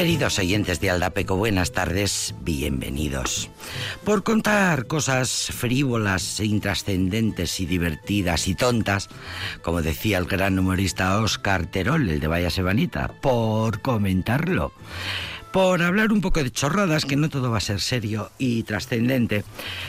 Queridos oyentes de Aldapeco, buenas tardes, bienvenidos. Por contar cosas frívolas e intrascendentes y divertidas y tontas, como decía el gran humorista Oscar Terol, el de Vaya Sebanita, por comentarlo por hablar un poco de chorradas, que no todo va a ser serio y trascendente,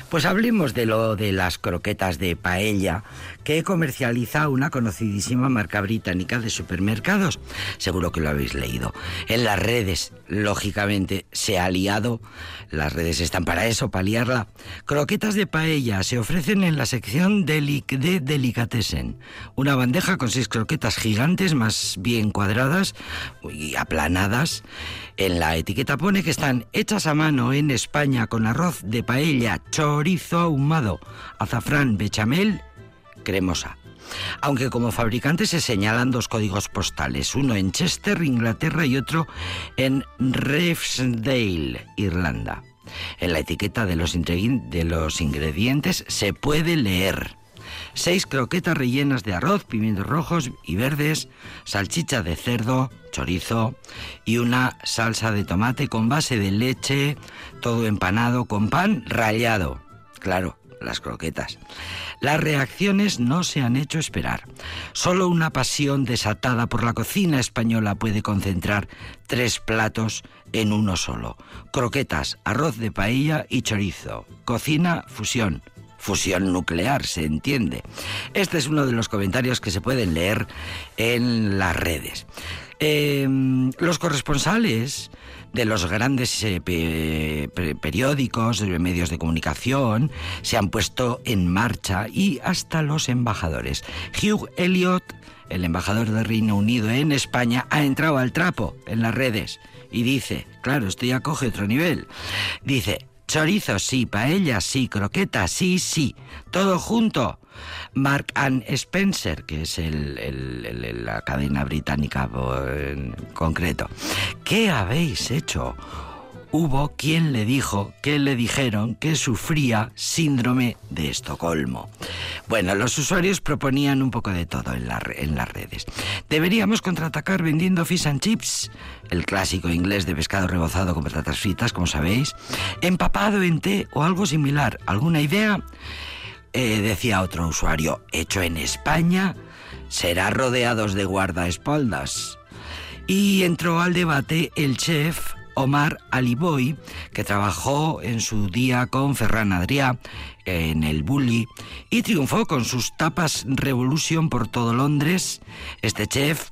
pues hablemos de lo de las croquetas de paella que comercializa una conocidísima marca británica de supermercados. Seguro que lo habéis leído. En las redes, lógicamente, se ha liado. Las redes están para eso, para liarla. Croquetas de paella se ofrecen en la sección de Delicatessen. Una bandeja con seis croquetas gigantes, más bien cuadradas y aplanadas. En la etiqueta pone que están hechas a mano en España con arroz de paella, chorizo ahumado, azafrán, bechamel cremosa. Aunque como fabricante se señalan dos códigos postales, uno en Chester, Inglaterra, y otro en Revesdale, Irlanda. En la etiqueta de los, de los ingredientes se puede leer seis croquetas rellenas de arroz, pimientos rojos y verdes, salchicha de cerdo, chorizo y una salsa de tomate con base de leche, todo empanado con pan rallado. Claro, las croquetas. Las reacciones no se han hecho esperar. Solo una pasión desatada por la cocina española puede concentrar tres platos en uno solo. Croquetas, arroz de paella y chorizo. Cocina fusión. Fusión nuclear, se entiende. Este es uno de los comentarios que se pueden leer en las redes. Em, los corresponsales de los grandes eh, periódicos, de medios de comunicación, se han puesto en marcha y hasta los embajadores. Hugh Elliot, el embajador del Reino Unido en España, ha entrado al trapo en las redes y dice, claro, esto ya coge otro nivel, dice, chorizo sí, paella sí, croqueta sí, sí, todo junto. Mark and Spencer, que es la cadena británica en concreto. ¿Qué habéis hecho? Hubo quien le dijo que le dijeron que sufría síndrome de Estocolmo. Bueno, los usuarios proponían un poco de todo en, en las redes. ¿Deberíamos contraatacar vendiendo fish and chips? El clásico inglés de pescado rebozado con patatas fritas, como sabéis. Empapado en té o algo similar. ¿Alguna idea? Eh, decía otro usuario, hecho en España, será rodeados de guardaespaldas. Y entró al debate el chef Omar Aliboy, que trabajó en su día con Ferran Adrià en el Bully y triunfó con sus tapas Revolution por todo Londres. Este chef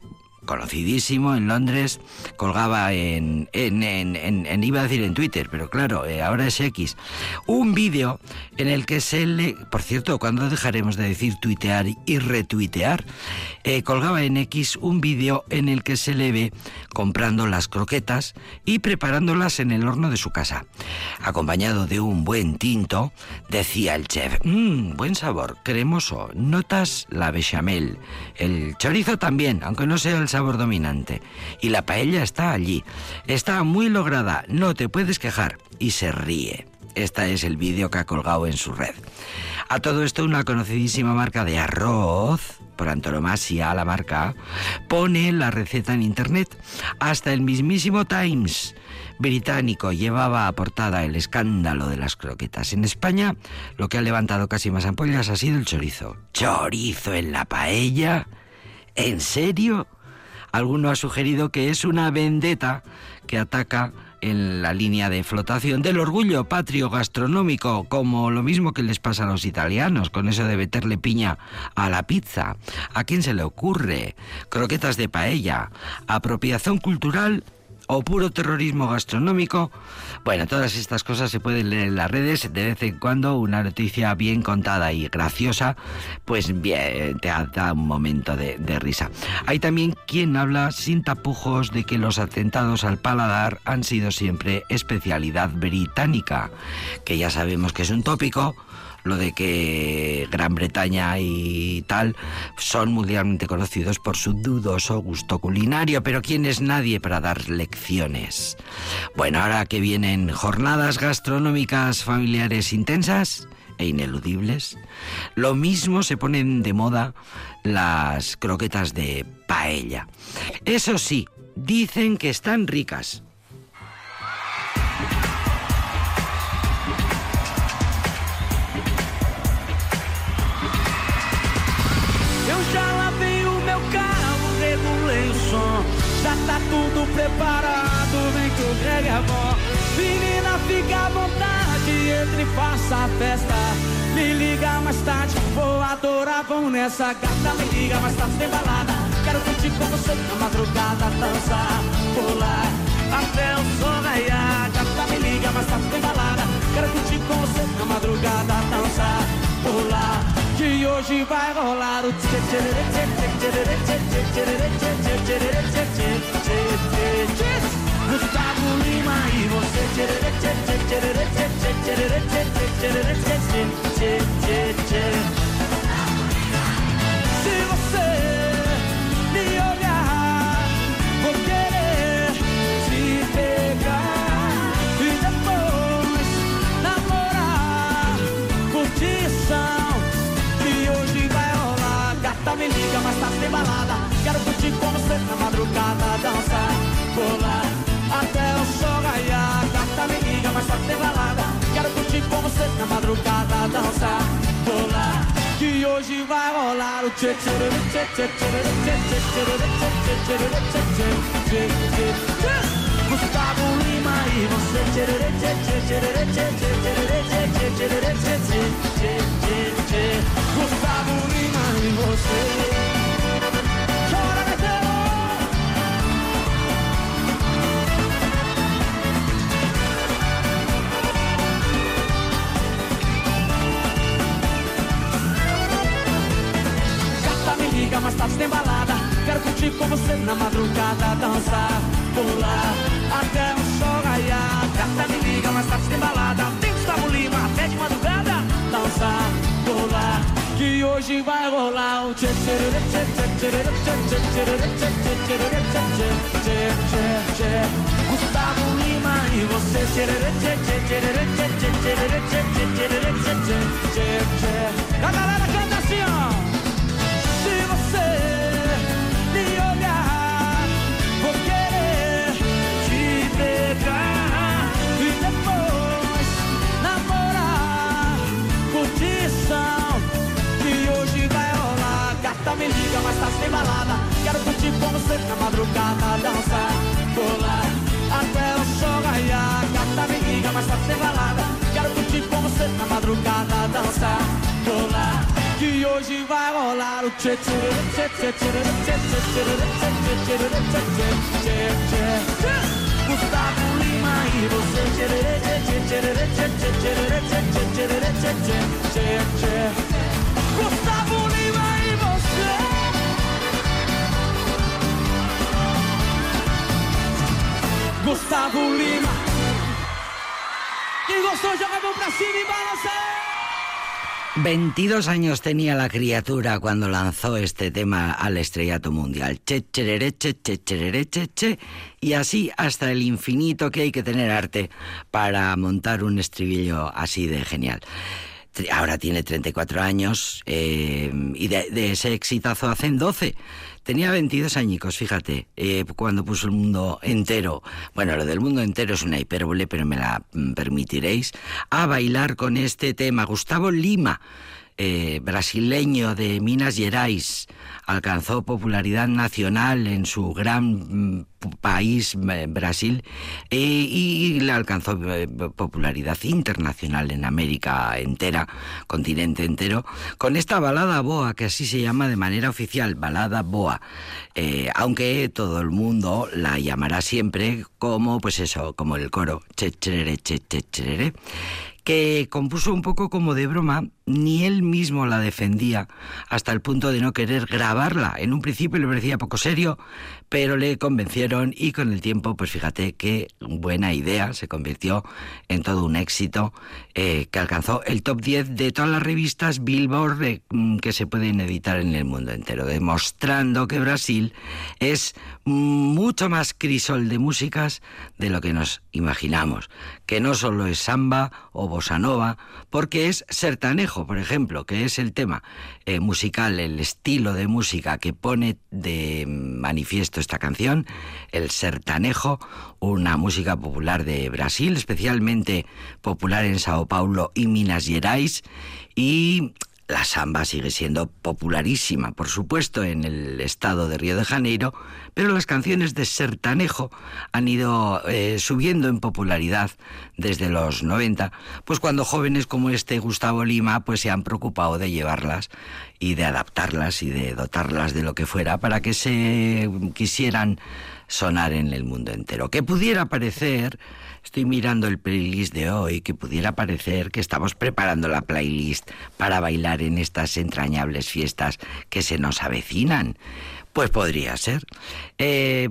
conocidísimo en Londres, colgaba en, en, en, iba a decir en Twitter, pero claro, eh, ahora es X, un vídeo en el que se le, por cierto, cuando dejaremos de decir tuitear y retuitear, eh, colgaba en X un vídeo en el que se le ve comprando las croquetas y preparándolas en el horno de su casa. Acompañado de un buen tinto, decía el chef, mmm, buen sabor, cremoso, notas la bechamel, el chorizo también, aunque no sea el sabor sabor dominante. Y la paella está allí. Está muy lograda, no te puedes quejar. Y se ríe. Este es el vídeo que ha colgado en su red. A todo esto, una conocidísima marca de arroz, por antonomasia la marca, pone la receta en internet. Hasta el mismísimo Times británico llevaba a portada el escándalo de las croquetas. En España, lo que ha levantado casi más ampollas ha sido el chorizo. ¿Chorizo en la paella? ¿En serio? Alguno ha sugerido que es una vendetta que ataca en la línea de flotación del orgullo patrio gastronómico, como lo mismo que les pasa a los italianos, con eso de meterle piña a la pizza. ¿A quién se le ocurre? Croquetas de paella, apropiación cultural o puro terrorismo gastronómico. Bueno, todas estas cosas se pueden leer en las redes. De vez en cuando una noticia bien contada y graciosa, pues bien, te da un momento de, de risa. Hay también quien habla sin tapujos de que los atentados al paladar han sido siempre especialidad británica, que ya sabemos que es un tópico lo de que Gran Bretaña y tal son mundialmente conocidos por su dudoso gusto culinario, pero ¿quién es nadie para dar lecciones? Bueno, ahora que vienen jornadas gastronómicas familiares intensas e ineludibles, lo mismo se ponen de moda las croquetas de paella. Eso sí, dicen que están ricas. Já tá tudo preparado, vem que o Greg é bom. Menina, fica à vontade, entre e faça a festa. Me liga mais tarde, vou adorar, vamos nessa gata. Me liga mais tarde, tem balada. Quero curtir com você na madrugada, dançar, pular até o sol raiar. Gata, me liga mais tarde, tem balada. Quero curtir com você na madrugada, dançar, pular. que hoje vai rolar o Gustavo Lima e você liga, mas tá sem balada. Quero curtir com você na madrugada, dançar, pular até o sol raiar. Gata me liga, mas tá sem balada. Quero curtir com você na madrugada, dançar, pular. Que hoje vai rolar o tchê tchê tchê tchê tchê tchê tchê tchê tchê tchê Gustavo Lima e você Gustavo Lima e você. Chora! Gata me liga, mas tem balada Quero curtir com você na madrugada Dançar, pular, até o sol raiar. Gata me liga, mas tarde tem que hoje vai rolar o tchê tchê tchê tchê tchê tchê Gustavo Lima e você tchê tchê tchê tchê tchê tchê tchê tchê tchê tchê tchê A galera canta assim, ó Gata me liga, mas tá sem balada. Quero curtir com você na madrugada, dançar, pular até o sol raiar. Gata me liga, mas tá sem balada. Quero curtir com você na madrugada, dançar, pular que hoje vai rolar o tchê tchê tchê tchê tchê tchê tchê tchê tchê tchê Gustavo Lima e você tchê tchê Gustavo Lima Quem gostou joga a mão pra cima e balança 22 años tenía la criatura cuando lanzó este tema al estrellato mundial. Che, cherere, che, che, cherere, che, che. Y así hasta el infinito que hay que tener arte para montar un estribillo así de genial. Ahora tiene 34 años eh, y de, ese exitazo hacen 12. Tenía 22 añicos, fíjate, eh, cuando puso el mundo entero, bueno, lo del mundo entero es una hipérbole, pero me la mm, permitiréis, a bailar con este tema. Gustavo Lima, eh, brasileño de Minas Gerais, alcanzó popularidad nacional en su gran país, Brasil, eh, y le alcanzó eh, popularidad internacional en América entera, continente entero, con esta balada boa, que así se llama de manera oficial, balada boa, eh, aunque todo el mundo la llamará siempre como, pues eso, como el coro, che, cherere, che, que compuso un poco como de broma, ni él mismo la defendía hasta el punto de no querer grabarla. En un principio le parecía poco serio, pero le convencieron y con el tiempo, pues fíjate qué buena idea, se convirtió en todo un éxito eh, que alcanzó el top 10 de todas las revistas Billboard eh, que se pueden editar en el mundo entero, demostrando que Brasil es mucho más crisol de músicas de lo que nos imaginamos, que no solo es samba o bossa nova, porque es sertanejo, por ejemplo, que es el tema eh, musical, el estilo de música que pone de manifiesto esta canción, el sertanejo, una música popular de Brasil, especialmente popular en Sao Paulo y Minas Gerais, y La samba sigue siendo popularísima, por supuesto, en el estado de Río de Janeiro, pero las canciones de sertanejo han ido eh, subiendo en popularidad desde los 90, pues cuando jóvenes como este Gustavo Lima pues se han preocupado de llevarlas y de adaptarlas y de dotarlas de lo que fuera para que se quisieran sonar en el mundo entero. Que pudiera parecer Estoy mirando el playlist de hoy que pudiera parecer que estamos preparando la playlist para bailar en estas entrañables fiestas que se nos avecinan. Pues podría ser. Eh,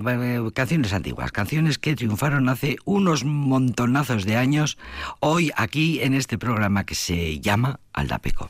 canciones antiguas, canciones que triunfaron hace unos montonazos de años, hoy aquí en este programa que se llama Aldapeco.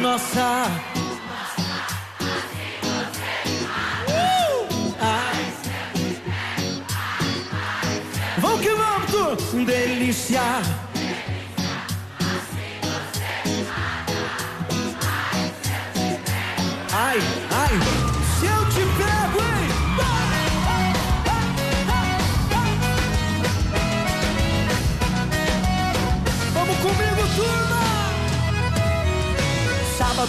Nossa. Uh! Vamos que vamos, tu delícia. Ai,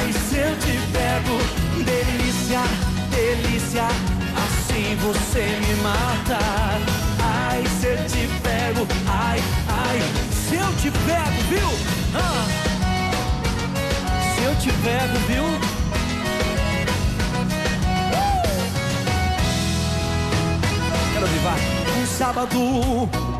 ai, se eu te pego. Delícia, delícia, assim você me mata. Ai, se eu te pego, ai, ai, se eu te pego, viu? Ah. Se eu te pego, viu? Uh! Quero vivar um sábado.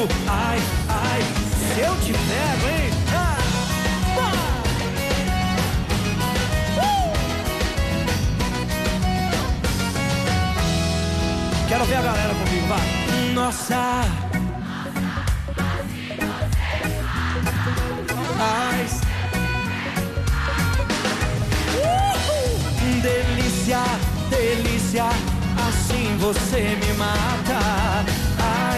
Ai, ai, ai, se eu te pego, hein? Quero ver a galera comigo, vai. Nossa. Ai. Uh! Delícia, delícia, assim você me mata.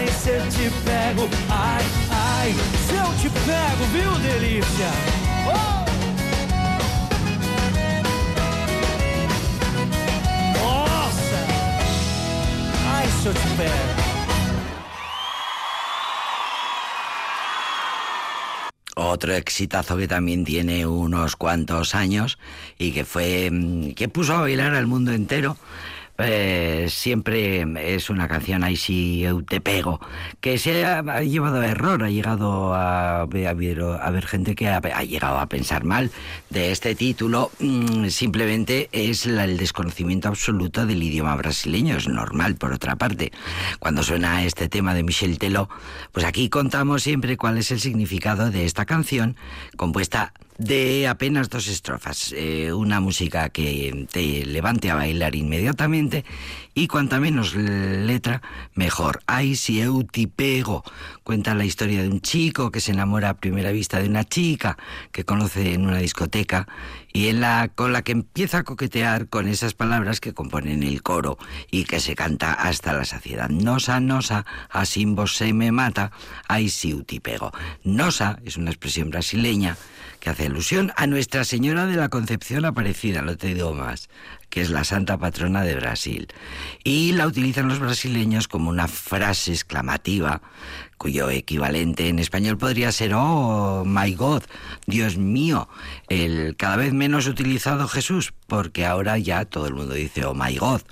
Ai, se eu te pego, ai, ai, se eu te pego, viu, delícia? Oh! yo te Otro exitazo que también tiene unos cuantos años y que fue mm, que puso a bailar al mundo entero eh, siempre es una canción ahí eu te pego que se ha, llevado a error ha llegado a, haber gente que ha, llegado a pensar mal de este título. Mm, simplemente es el desconocimiento absoluto del idioma brasileño es normal por otra parte. Cuando suena este tema de Michel Teló pues aquí contamos siempre cuál es el significado de esta canción compuesta de apenas dos estrofas, eh, una música que te levante a bailar inmediatamente y cuanta menos letra, mejor. Ay, si eu ti pego, cuenta la historia de un chico que se enamora a primera vista de una chica que conoce en una discoteca y en la, con la que empieza a coquetear con esas palabras que componen el coro y que se canta hasta la saciedad. Nosa, nosa, así vos se me mata, ay, si eu ti pego. Nosa es una expresión brasileña que hace alusión a Nuestra Señora de la Concepción Aparecida, no te digo más, que es la santa patrona de Brasil. Y la utilizan los brasileños como una frase exclamativa cuyo equivalente en español podría ser Oh my God, Dios mío, el cada vez menos utilizado Jesús, porque ahora ya todo el mundo dice Oh my God.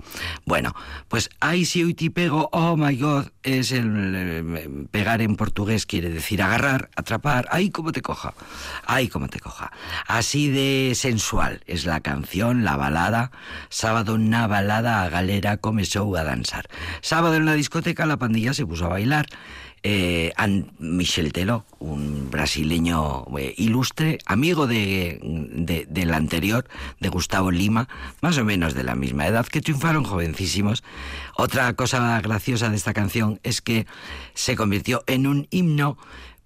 Bueno, pues ay si hoy te pego, Oh my God, es el eh, pegar en portugués quiere decir agarrar, atrapar, ay como te coja, ay como te coja. Así de sensual es la canción, la balada. Sábado una balada a galera comenzó a danzar. Sábado en la discoteca la pandilla se puso a bailar eh, Michel Teló, un brasileño eh, ilustre, amigo de, del anterior, de Gustavo Lima, más o menos de la misma edad, que triunfaron jovencísimos. Otra cosa graciosa de esta canción es que se convirtió en un himno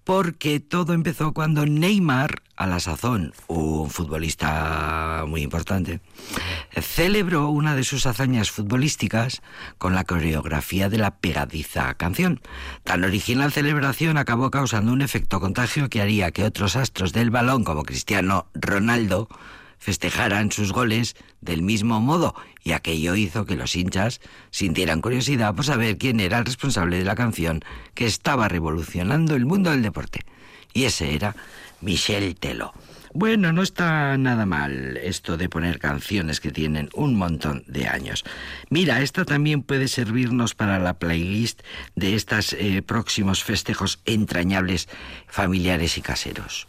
porque todo empezó cuando Neymar, a la sazón, un futbolista muy importante, celebró una de sus hazañas futbolísticas con la coreografía de la pegadiza canción. Tan original celebración acabó causando un efecto contagio que haría que otros astros del balón, como Cristiano Ronaldo, festejaran sus goles del mismo modo y aquello hizo que los hinchas sintieran curiosidad por saber quién era el responsable de la canción que estaba revolucionando el mundo del deporte. Y ese era Michel Teló. Bueno, no está nada mal esto de poner canciones que tienen un montón de años. Mira, esta también puede servirnos para la playlist de estos eh, próximos festejos entrañables familiares y caseros.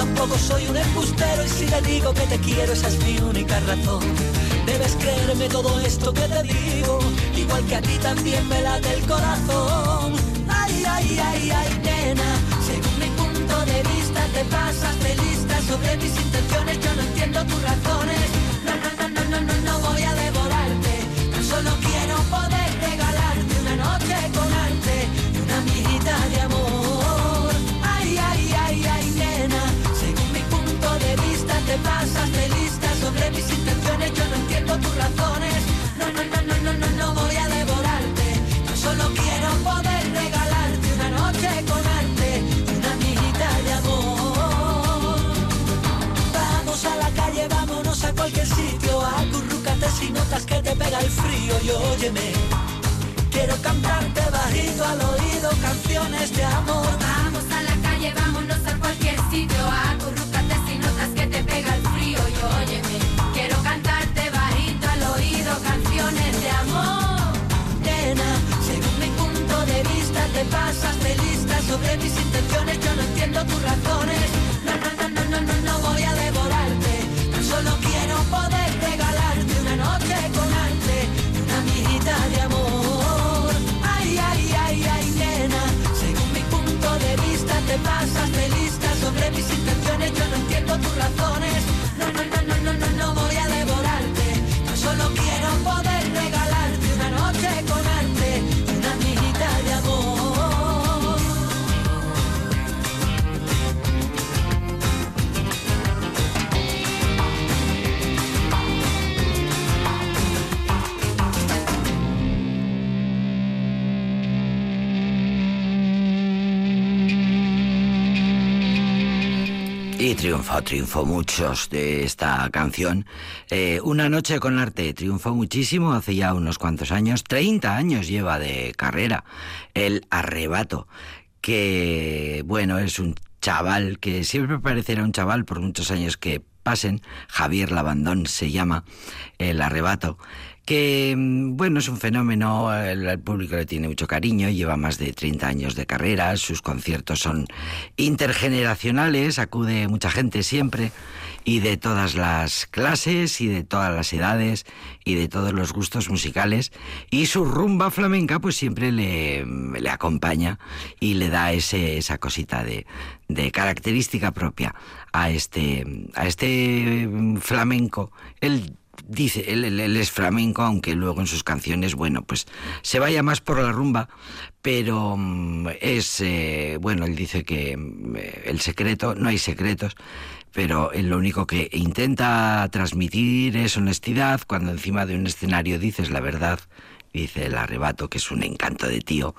Tampoco soy un embustero y si le digo que te quiero esa es mi única razón. Debes creerme todo esto que te digo, igual que a ti también me late el corazón. Ay, ay, ay, ay, nena, según mi punto de vista te pasas de lista sobre mis intenciones, yo no entiendo tus razones. No, no, no, no, no, no si notas que te pega el frío y óyeme. Quiero cantarte bajito al oído canciones de amor. Vamos a la calle, vámonos a cualquier sitio. Acurrúcate si notas que te pega el frío y óyeme. Quiero cantarte bajito al oído canciones de amor. Nena, según mi punto de vista te pasas de lista sobre mis intenciones. Yo no entiendo tus razones. Y triunfó, triunfó muchos de esta canción. Eh, Una noche con arte triunfó muchísimo hace ya unos cuantos años. 30 años lleva de carrera. El arrebato, que bueno, es un chaval que siempre parecerá un chaval por muchos años que pasen. Javier Labandón se llama El arrebato que mm, bueno, es un fenómeno, el, público le tiene mucho cariño, lleva más de 30 años de carrera, sus conciertos son intergeneracionales, acude mucha gente siempre y de todas las clases y de todas las edades y de todos los gustos musicales y su rumba flamenca pues siempre le, acompaña y le da ese, esa cosita de, de característica propia a este, a este mm, flamenco. Dice, él, él, es flamenco, aunque luego en sus canciones, bueno, pues se vaya más por la rumba, pero um, es, eh, bueno, él dice que um, el secreto, no hay secretos, pero él lo único que intenta transmitir es honestidad, cuando encima de un escenario dices la verdad, dice el arrebato, que es un encanto de tío,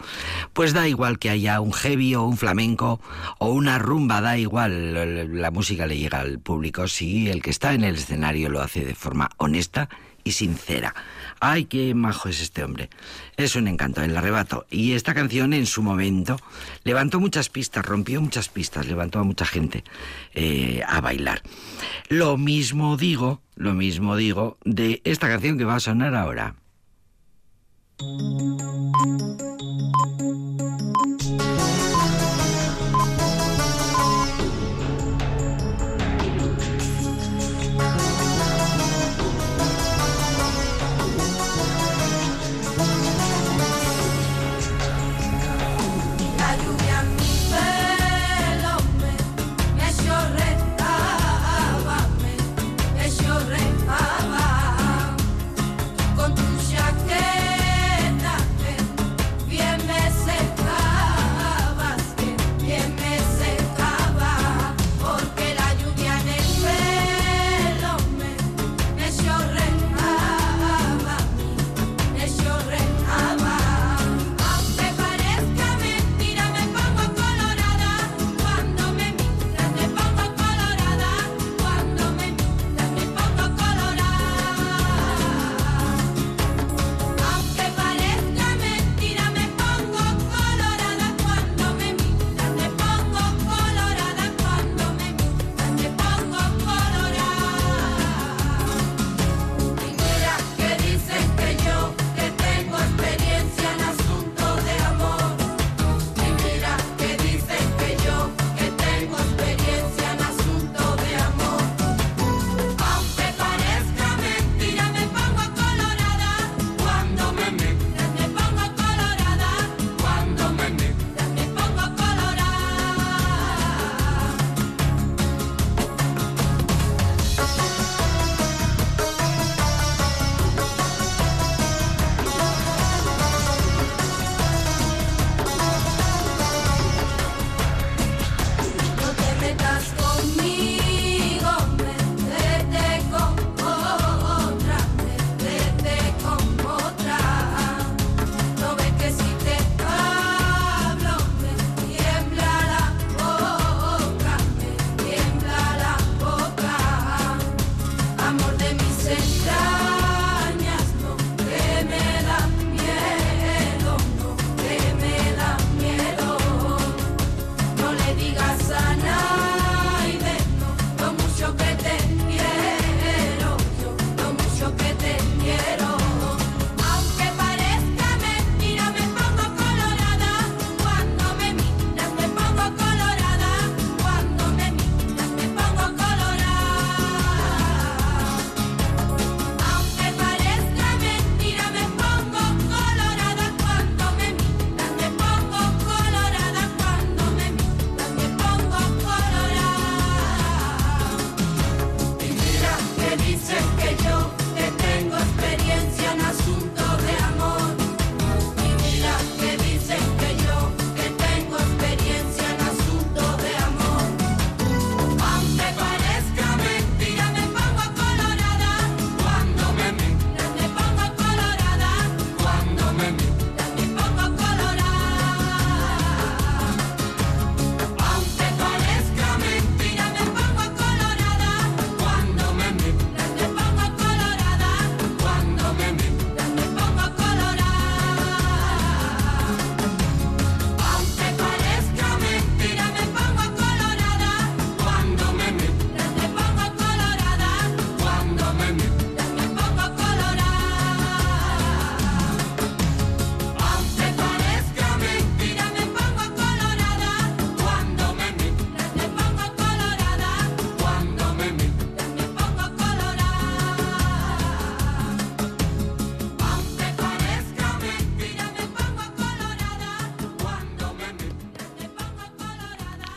pues da igual que haya un heavy o un flamenco o una rumba, da igual, la música le llega al público si el que está en el escenario lo hace de forma honesta y sincera. ¡Ay, qué majo es este hombre! Es un encanto, el arrebato. Y esta canción en su momento levantó muchas pistas, rompió muchas pistas, levantó a mucha gente eh, a bailar. Lo mismo digo, lo mismo digo de esta canción que va a sonar ahora. La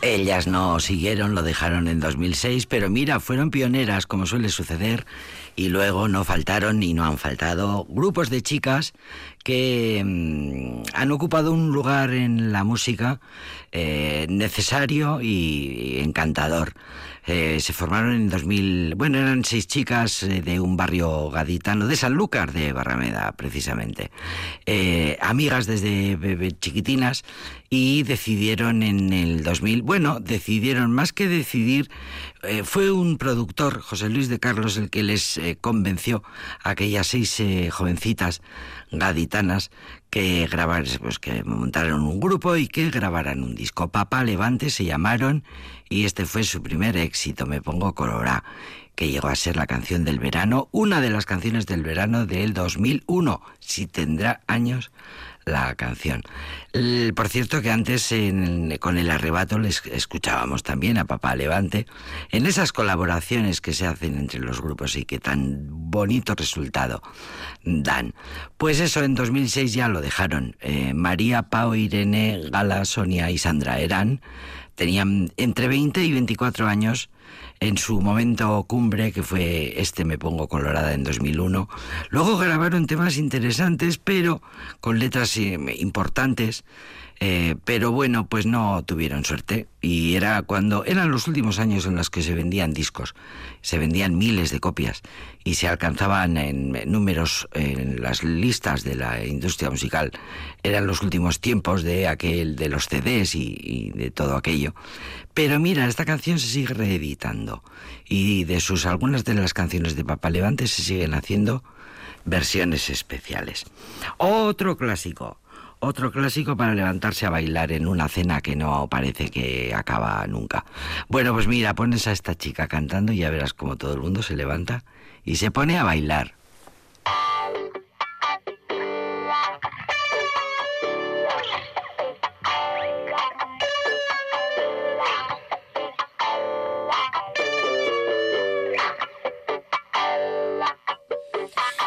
Ellas no siguieron, lo dejaron en 2006, pero mira, fueron pioneras, como suele suceder, y luego no faltaron y no han faltado grupos de chicas que mm, han ocupado un lugar en la música eh, necesario y encantador. Eh, se formaron en 2000, bueno, eran seis chicas eh, de un barrio gaditano, de Sanlúcar, de Barrameda, precisamente. Amigas desde chiquitinas y decidieron en el 2000, bueno, decidieron más que decidir, fue un productor, José Luis de Carlos, el que les convenció a aquellas seis jovencitas gaditanas que grabar, pues que montaron un grupo y que grabaran un disco. Papá Levante se llamaron y este fue su primer éxito, Me Pongo Colorá, que llegó a ser la canción del verano, una de las canciones del verano del 2001, si tendrá años la canción. por cierto que antes con el arrebato les escuchábamos también a Papá Levante en esas colaboraciones que se hacen entre los grupos y que tan bonito resultado dan. Pues eso, en 2006 ya lo dejaron. Eh, María, Pau, Irene, Gala, Sonia y Sandra eran, tenían entre 20 y 24 años en su momento cumbre, que fue este Me Pongo Colorada en 2001. Luego grabaron temas interesantes, pero con letras eh, importantes eh, pero bueno, pues no tuvieron suerte y era cuando eran los últimos años en los que se vendían discos, se vendían miles de copias y se alcanzaban en números en las listas de la industria musical. Eran los últimos tiempos de aquel de los CDs y, y de todo aquello. Pero mira, esta canción se sigue reeditando y de sus algunas de las canciones de Papa Levante se siguen haciendo versiones especiales. Otro clásico, otro clásico para levantarse a bailar en una cena que no parece que acaba nunca. Bueno, pues mira, pones a esta chica cantando y ya verás como todo el mundo se levanta y se pone a bailar.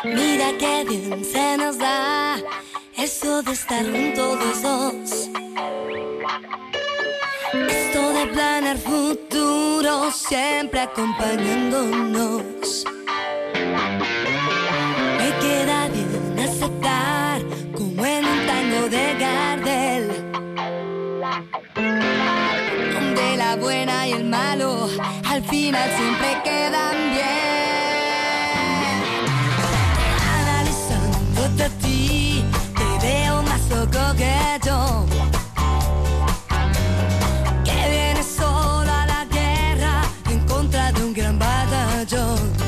Mira qué bien se nos da eso de estar juntos los dos. Esto de planear futuro siempre acompañándonos. Me queda bien aceptar como en un tango de Gardel. Donde la buena y el malo al final siempre quedan bien. Que viene solo a la guerra en contra de un gran batallón.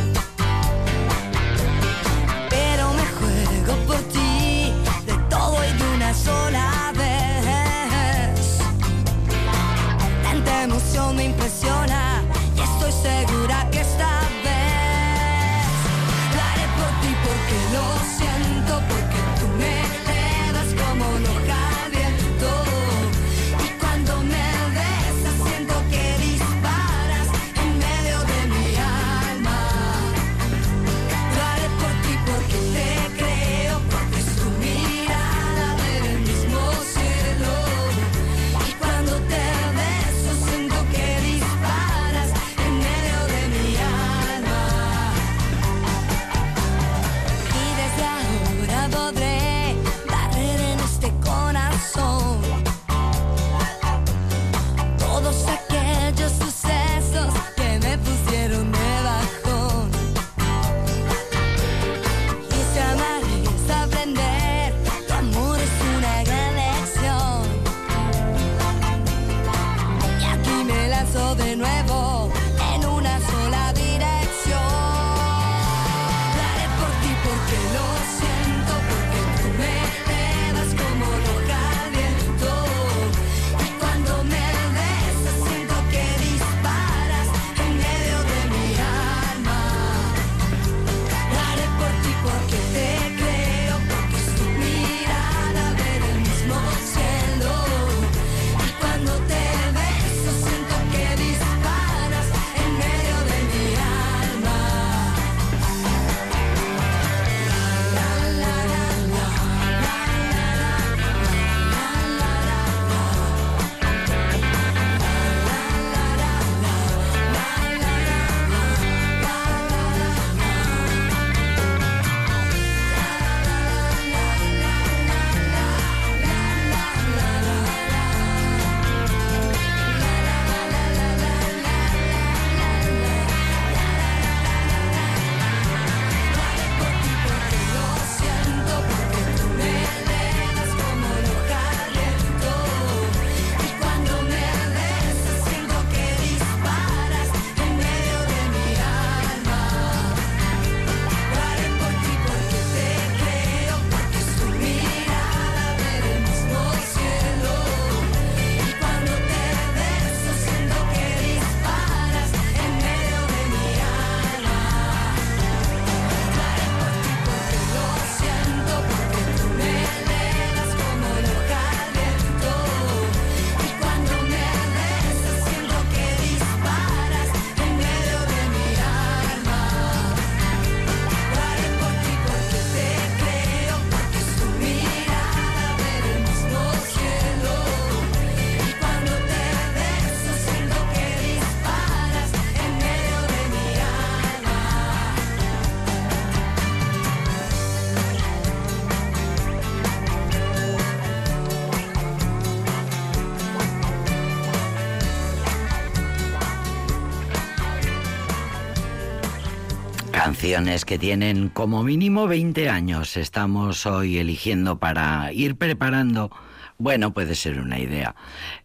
Canciones que tienen como mínimo 20 años. Estamos hoy eligiendo para ir preparando. Bueno, puede ser una idea.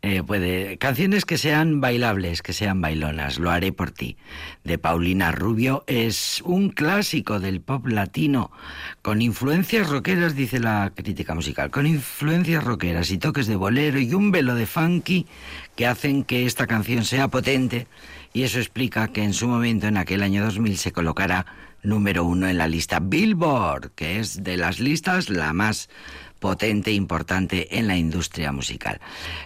Eh, puede canciones que sean bailables, que sean bailonas. Lo haré por ti. De Paulina Rubio es un clásico del pop latino con influencias rockeras, dice la crítica musical, con influencias rockeras y toques de bolero y un velo de funky que hacen que esta canción sea potente y eso explica que en su momento, en aquel año 2000, se colocara número uno en la lista Billboard, que es de las listas la más potente e importante en la industria musical.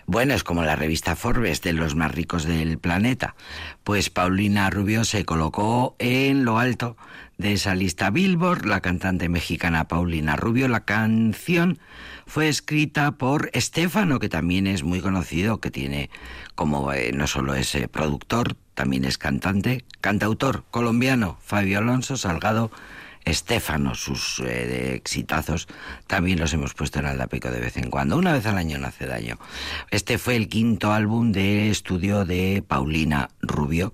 Bueno, es como la revista Forbes de los más ricos del planeta. Pues Paulina Rubio se colocó en lo alto de esa lista Billboard, la cantante mexicana Paulina Rubio. La canción fue escrita por Estefano, que también es muy conocido, que tiene como eh, no solo es productor, también es cantante, cantautor colombiano, Fabio Alonso Salgado Estefano, sus eh, exitazos también los hemos puesto en Aldapeco de vez en cuando. Una vez al año no hace daño. Este fue el quinto álbum de estudio de Paulina Rubio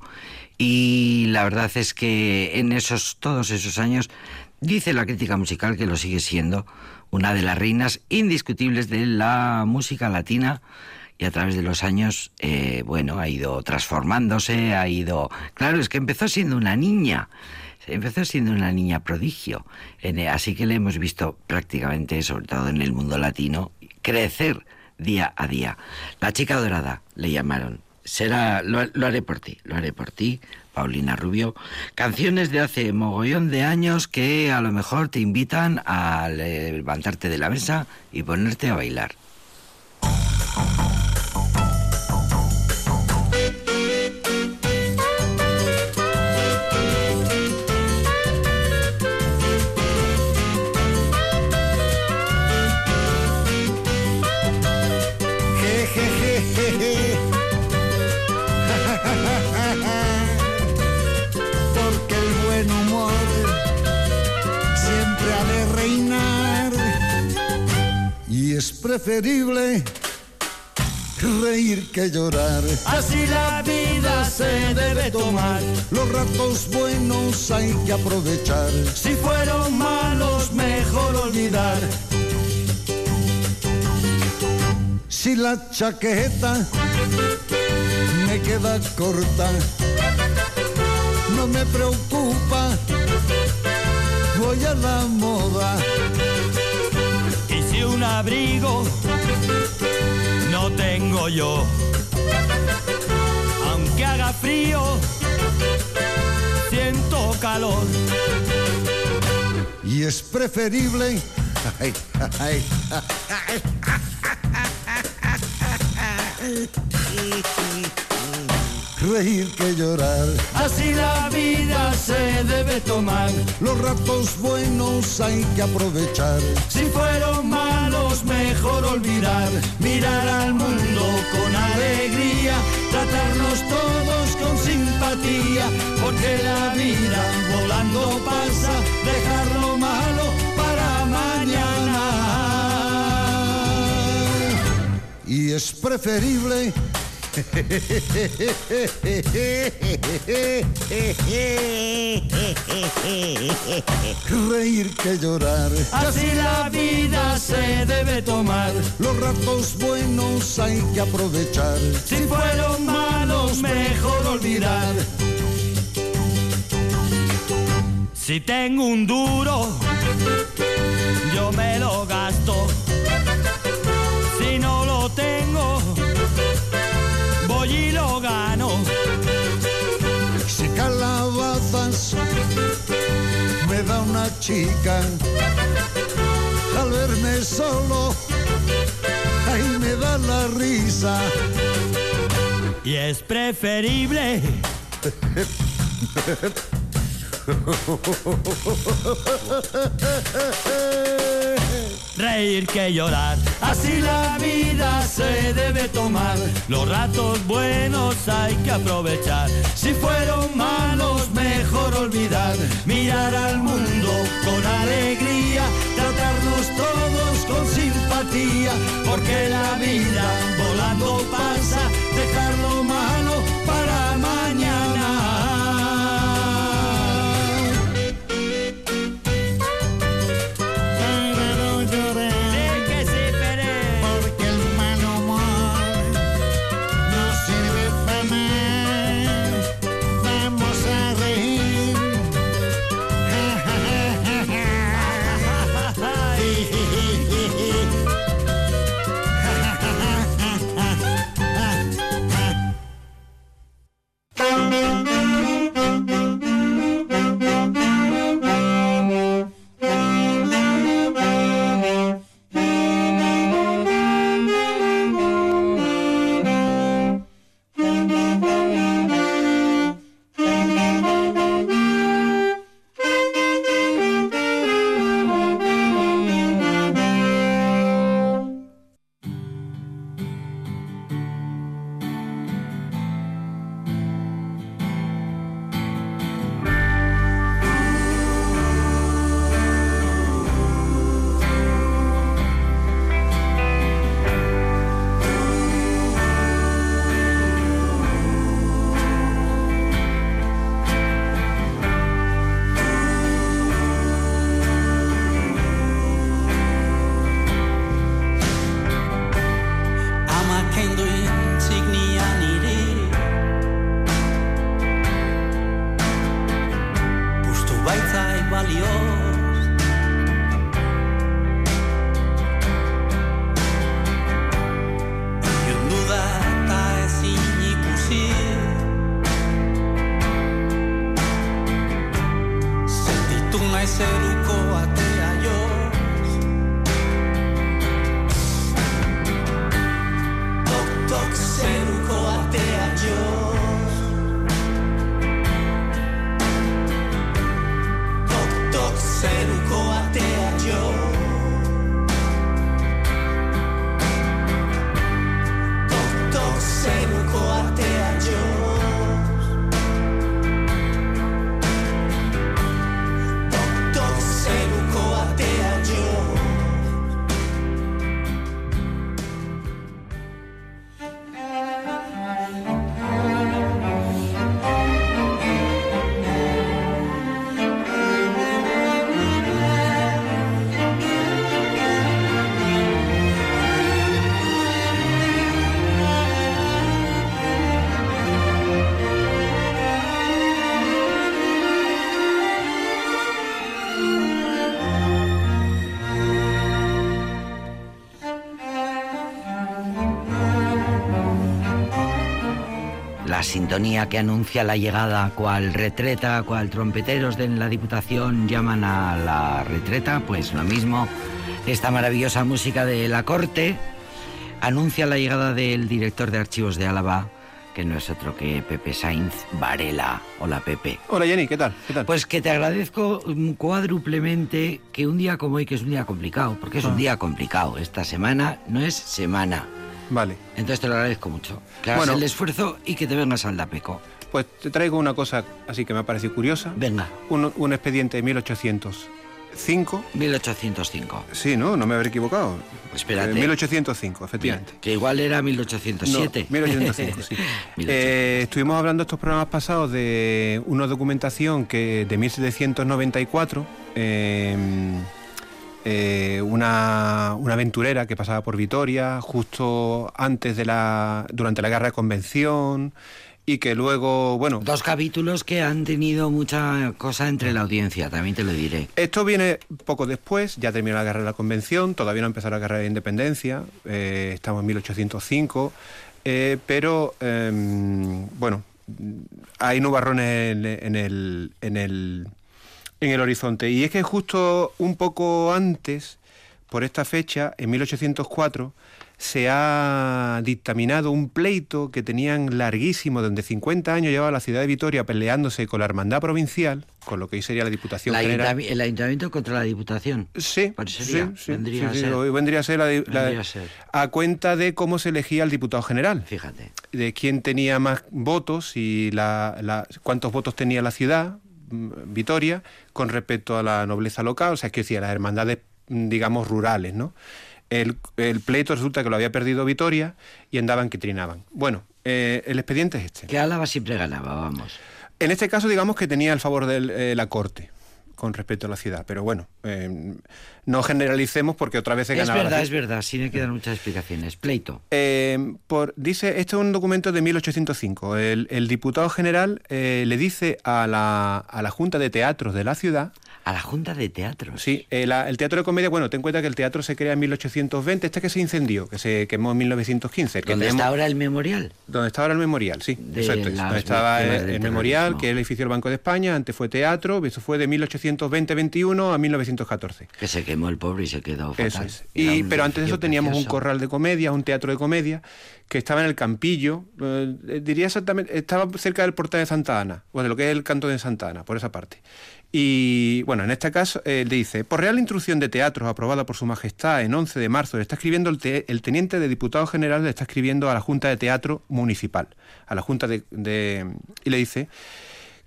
y la verdad es que en esos todos esos años dice la crítica musical que lo sigue siendo una de las reinas indiscutibles de la música latina y a través de los años, eh, bueno, ha ido transformándose, ha ido... Claro, es que empezó siendo una niña, empezó siendo una niña prodigio, así que le hemos visto prácticamente, sobre todo en el mundo latino, crecer día a día. La chica dorada le llamaron. Será, lo, haré por ti, lo haré por ti, Paulina Rubio. Canciones de hace mogollón de años que a lo mejor te invitan a levantarte de la mesa y ponerte a bailar. Preferible reír que llorar. Así la vida se debe tomar. Los ratos buenos hay que aprovechar. Si fueron malos, mejor olvidar. Si la chaqueta me queda corta, no me preocupa, voy a la moda abrigo no tengo yo. Aunque haga frío, siento calor. Y es preferible reír que llorar. Así la vida se debe tomar. Los ratos buenos hay que aprovechar. Si fueron malos, mejor olvidar. Mirar al mundo con alegría. Tratarnos todos con simpatía. Porque la vida volando pasa. Dejar lo malo para mañana. Y es preferible Reír que llorar. Así la vida se debe tomar. Los ratos buenos hay que aprovechar. Si fueron malos, mejor olvidar. Si tengo un duro, yo me lo gasto. Si no lo tengo, calabazas me da una chica, al verme solo, ahí me da la risa. Y es preferible. reír que llorar. Así la vida se debe tomar. Los ratos buenos hay que aprovechar. Si fueron malos, mejor olvidar. Mirar al mundo con alegría. Tratarnos todos con simpatía. Porque la vida volando pasa. 理由。Sintonía que anuncia la llegada, cual retreta, cual trompeteros de la Diputación llaman a la retreta, pues lo mismo. Esta maravillosa música de la corte anuncia la llegada del director de archivos de Álava, que no es otro que Pepe Sainz Varela. Hola Pepe. Hola Jenny, ¿qué tal? ¿Qué tal? Pues que te agradezco cuádruplemente que un día como hoy, que es un día complicado, porque es un Ah. día complicado, esta semana no es semana. Vale. Entonces te lo agradezco mucho. Que hagas Bueno. el esfuerzo y que te vengas al Dapeco. Pues te traigo una cosa así que me ha parecido curiosa. Venga, Un, un expediente de 1805. 1805. Sí, ¿no? No me habré equivocado. Espérate. Eh, 1805, efectivamente. Que igual era 1807. No, 1805, sí. 1805. Eh, estuvimos hablando estos programas pasados de una documentación que de 1794, eh, eh, una, una aventurera que pasaba por Vitoria justo antes de la, durante la guerra de convención y que luego, bueno, Dos capítulos que han tenido mucha cosa entre la audiencia, también te lo diré. Esto viene poco después, ya terminó la guerra de la Convención, todavía no ha empezado la guerra de la Independencia, eh, estamos en 1805, eh, pero eh, bueno, hay nubarrones en, en el, en, el, en el horizonte. Y es que justo un poco antes, por esta fecha, en 1804, se ha dictaminado un pleito que tenían larguísimo, donde 50 años llevaba la ciudad de Vitoria peleándose con la hermandad provincial, con lo que hoy sería la Diputación La General. el ayuntamiento contra la diputación. Sí, Parecería, sí, sí, vendría sí, a ser. hoy vendría a ser, la, a ser. a cuenta de cómo se elegía el diputado general, Fíjate. de quién tenía más votos y la, cuántos votos tenía la ciudad, Vitoria, con respecto a la nobleza local, o sea, que decía, las hermandades, mm, digamos, rurales, ¿no? El, el pleito resulta que lo había perdido Vitoria y andaban que trinaban. Bueno, eh, el expediente es este. Que Álava siempre ganaba, vamos. En este caso, digamos que tenía el favor de la corte con respecto a la ciudad, pero bueno, eh, no generalicemos porque otra vez se Es ganaba la verdad, es verdad, sí me quedan muchas explicaciones. Pleito. Eh, por, dice, este es un documento de 1805. El, el diputado general eh, le dice a la, a la Junta de Teatros de la ciudad, A la Junta de Teatros. sí, eh, la- el teatro de comedia, bueno, ten en cuenta que el teatro se crea en 1820, este que se incendió, que se quemó en 1915. el que ¿Dónde tenemos- está ahora el memorial? Donde estaba ahora el memorial, sí, De exacto. Donde estaba el, el memorial, que es el edificio del Banco de España, antes fue teatro, eso fue de 1820-21 a 1914. Que se quemó el pobre y se quedó fatal. Eso es. Y, pero antes de eso teníamos un corral de comedia, un teatro de comedia, que estaba en el Campillo, eh, eh, diría exactamente, estaba cerca del portal de Santa Ana, o de lo que es el canto de Santa Ana, por esa parte. Y bueno, en este caso eh, dice, por real instrucción de teatros aprobada por su majestad en 11 de marzo, le está escribiendo el, el teniente de diputado general, le está escribiendo a la Junta de Teatro Municipal, a la Junta de... y le dice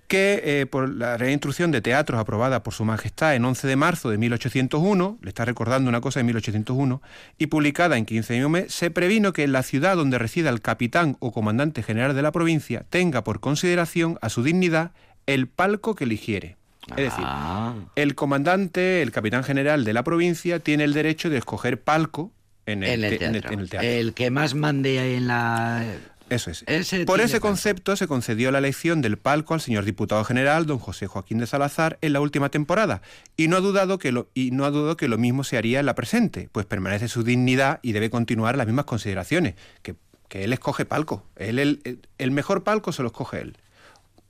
que eh, por la real instrucción de teatros aprobada por su majestad en 11 de marzo de 1801, le está recordando una cosa de 1801, y publicada en 15 de mes, se previno que en la ciudad donde resida el capitán o comandante general de la provincia tenga por consideración a su dignidad el palco que eligiere. Es decir, Ah, el comandante, el capitán general de la provincia, tiene el derecho de escoger palco en el, en el te- en el- teatro. en el teatro. El que más mande en la Eso es. Ese Por ese concepto se concedió la elección del palco al señor diputado general don José Joaquín de Salazar en la última temporada y no ha dudado que lo, y no ha dudado que lo mismo se haría en la presente, pues permanece su dignidad y debe continuar las mismas consideraciones, que, que él escoge palco, él el- el mejor palco se lo escoge él.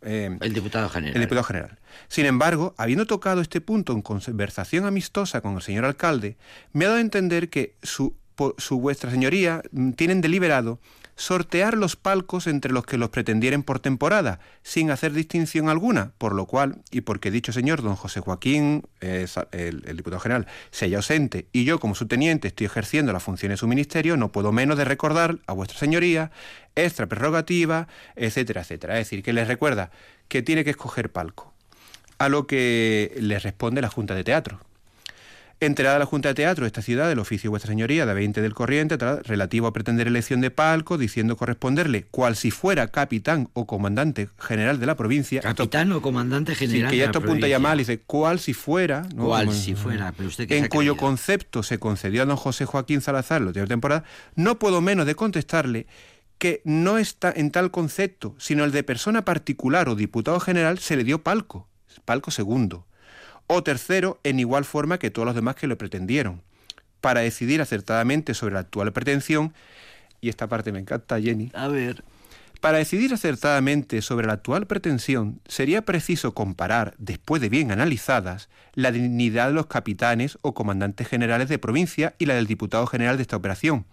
Eh, El diputado general. el diputado general. Sin embargo, habiendo tocado este punto en conversación amistosa con el señor alcalde, me ha dado a entender que su, su vuestra señoría mm, tienen deliberado sortear los palcos entre los que los pretendieren por temporada, sin hacer distinción alguna, por lo cual, y porque dicho señor don José Joaquín, eh, el, diputado general, se halla ausente, y yo como su teniente estoy ejerciendo las funciones de su ministerio, no puedo menos de recordar a vuestra señoría extra prerrogativa, etcétera, etcétera. Es decir, que les recuerda que tiene que escoger palco. A lo que le responde la Junta de Teatro. Enterada la Junta de Teatro de esta ciudad del oficio de Vuestra Señoría de 20 del Corriente, relativo a pretender elección de palco, diciendo corresponderle, cual si fuera capitán o comandante general de la provincia. Capitán o comandante Sí, general. que ya esto apunta ya mal, dice, cual si fuera. ¿no? Cual Como- si fuera, pero usted qué En cuyo concepto se concedió a don José Joaquín Salazar la última temporada, no puedo menos de contestarle que no está en tal concepto, sino el de persona particular o diputado general se le dio palco, palco segundo, o tercero en igual forma que todos los demás que lo pretendieron, para decidir acertadamente sobre la actual pretensión, y esta parte me encanta, Jenny, A ver. para decidir acertadamente sobre la actual pretensión, sería preciso comparar, después de bien analizadas, la dignidad de los capitanes o comandantes generales de provincia y la del diputado general de esta operación,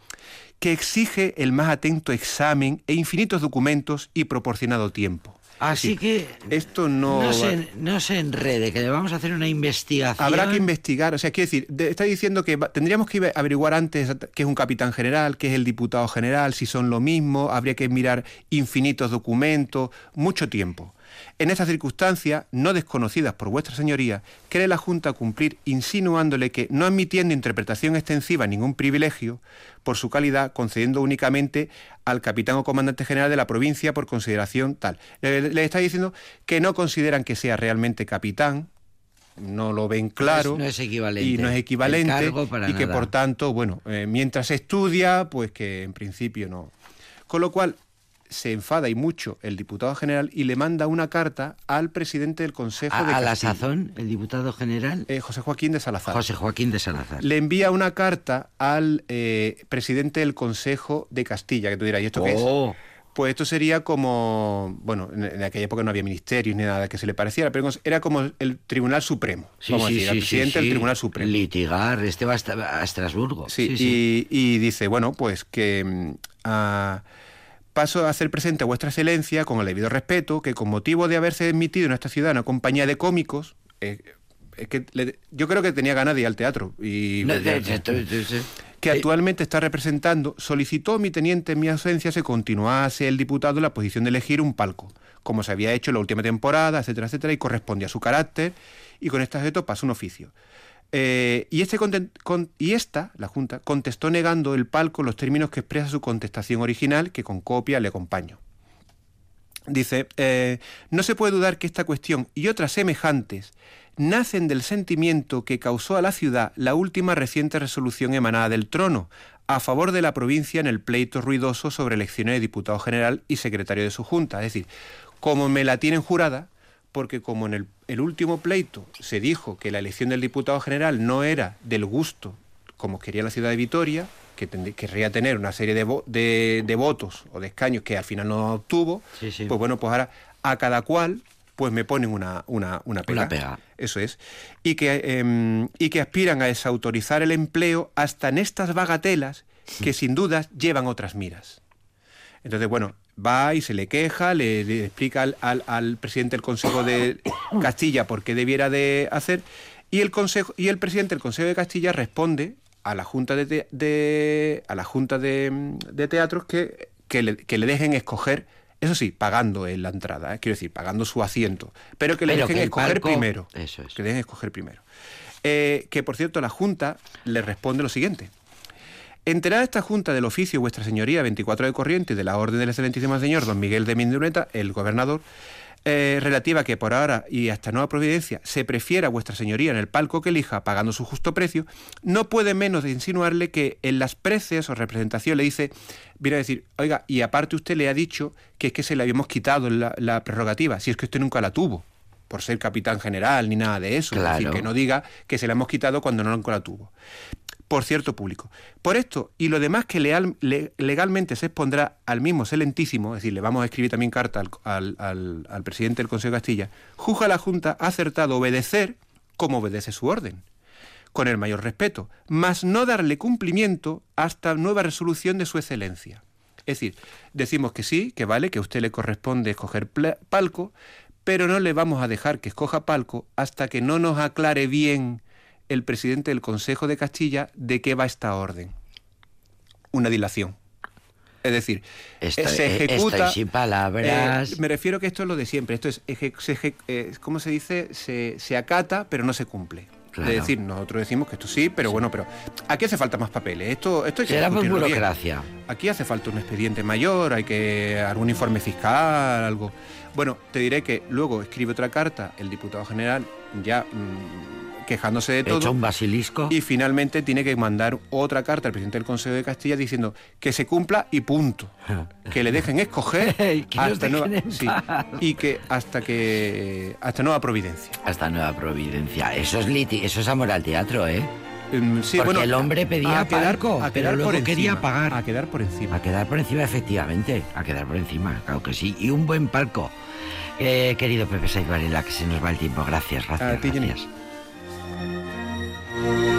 que exige el más atento examen e infinitos documentos y proporcionado tiempo. Así Sí, que. esto no No se, no se enrede, que le vamos a hacer una investigación. Habrá que investigar, o sea, quiero decir, de- está diciendo que va- tendríamos que averiguar antes qué es un capitán general, qué es el diputado general, si son lo mismo, habría que mirar infinitos documentos, mucho tiempo. En estas circunstancias, no desconocidas por vuestra señoría, cree la Junta cumplir insinuándole que, no admitiendo interpretación extensiva ningún privilegio, por su calidad, concediendo únicamente al capitán o comandante general de la provincia por consideración tal. Le, le está diciendo que no consideran que sea realmente capitán, no lo ven claro no es equivalente. y no es equivalente y que nada. por tanto bueno eh, mientras estudia pues que en principio no con lo cual se enfada y mucho el diputado general y le manda una carta al presidente del Consejo de A, a la Castilla, sazón, el diputado general, eh, José Joaquín de Salazar. José Joaquín de Salazar. Le envía una carta al eh, presidente del Consejo de Castilla, que tú dirás, ¿y esto qué es? Oh. Pues esto sería como, bueno, en, en aquella época no había ministerios ni nada que se le pareciera, pero era como el Tribunal Supremo, Sí, vamos sí, a decir, sí, el presidente del sí. Tribunal Supremo. Litigar, este va a Estrasburgo. Sí. Y, y dice, bueno, pues que mm, paso a hacer presente a vuestra excelencia, con el debido respeto, que con motivo de haberse admitido en esta ciudad una compañía de cómicos, eh, es que le- yo creo que tenía ganas de ir al teatro. Y, No, que eh, actualmente está representando, solicitó mi teniente en mi ausencia se continuase el diputado en la posición de elegir un palco, como se había hecho en la última temporada, etcétera, etcétera, y corresponde a su carácter, y con este objeto pasa un oficio. Eh, y, este y esta, la Junta, contestó negando el palco los términos que expresa su contestación original, que con copia le acompaño. Dice, eh, no se puede dudar que esta cuestión y otras semejantes nacen del sentimiento que causó a la ciudad la última reciente resolución emanada del trono a favor de la provincia en el pleito ruidoso sobre elecciones de diputado general y secretario de su junta. Es decir, como me la tienen jurada, porque como en el, el último pleito se dijo que la elección del diputado general no era del gusto como quería la ciudad de Vitoria, que querría tener una serie de, vo- de- de votos o de escaños que al final no obtuvo, Sí, sí. pues bueno, pues ahora a cada cual pues me ponen una, una, una pega. Una pega. Eso es. Y que, em, y que aspiran a desautorizar el empleo hasta en estas bagatelas que sin dudas llevan otras miras. Entonces, bueno, va y se le queja, le, le explica al, al- al presidente del Consejo de Castilla por qué debiera de hacer, y el, consejo, y el presidente del Consejo de Castilla responde a la Junta de, te- de- a la junta de, de Teatros que, que, le, que le dejen escoger, eso sí, pagando en la entrada, ¿eh? quiero decir, pagando su asiento, pero que le Pero dejen que escoger palco- primero. eso es. Que le dejen escoger primero. Eh, que por cierto, la Junta le responde lo siguiente. Enterada esta Junta del oficio Vuestra Señoría 24 de corriente y de la orden del excelentísimo señor don Miguel de Mindureta, el gobernador, eh, relativa que por ahora y hasta nueva providencia se prefiera a vuestra señoría en el palco que elija pagando su justo precio, no puede menos de insinuarle que en las preces o representación le dice, viene a decir, oiga, y aparte usted le ha dicho que es que se le habíamos quitado la, la prerrogativa, si es que usted nunca la tuvo por ser capitán general ni nada de eso. Es decir, que no diga que se la hemos quitado cuando no la tuvo por cierto público. Por esto y lo demás que legalmente se expondrá al mismo excelentísimo, es decir, le vamos a escribir también carta al, al, presidente del Consejo de Castilla, juzga la Junta ha acertado obedecer como obedece su orden, con el mayor respeto, mas no darle cumplimiento hasta nueva resolución de su excelencia. Es decir, decimos que sí, que vale, que a usted le corresponde escoger palco, pero no le vamos a dejar que escoja palco hasta que no nos aclare bien el presidente del Consejo de Castilla de qué va esta orden. Una dilación. Es decir, se ejecuta. sin palabras. Eh, me refiero que esto es lo de siempre. Esto es, eh, ¿cómo se dice? Se, acata, pero no se cumple. Es decir, nosotros decimos que esto sí, pero bueno, pero aquí hace falta más papeles. Esto, esto hay que burocracia. Aquí hace falta un expediente mayor, hay que algún informe fiscal, algo. Bueno, te diré que luego escribe otra carta el diputado general ya mm, quejándose de todo. un basilisco. Y finalmente tiene que mandar otra carta al presidente del Consejo de Castilla diciendo que se cumpla y punto. que le dejen escoger hasta nueva, y que hasta que hasta nueva providencia. Hasta nueva providencia. Eso es liti eso es amor al teatro, ¿eh? Mm, sí, Porque el hombre pedía a quedar, a pero luego quería pagar. A quedar por encima. A quedar por encima, efectivamente. A quedar por encima, claro que sí. Y un buen palco. Eh, querido Pepe Saiz que se nos va el tiempo. Gracias, gracias. gracias. Thank you.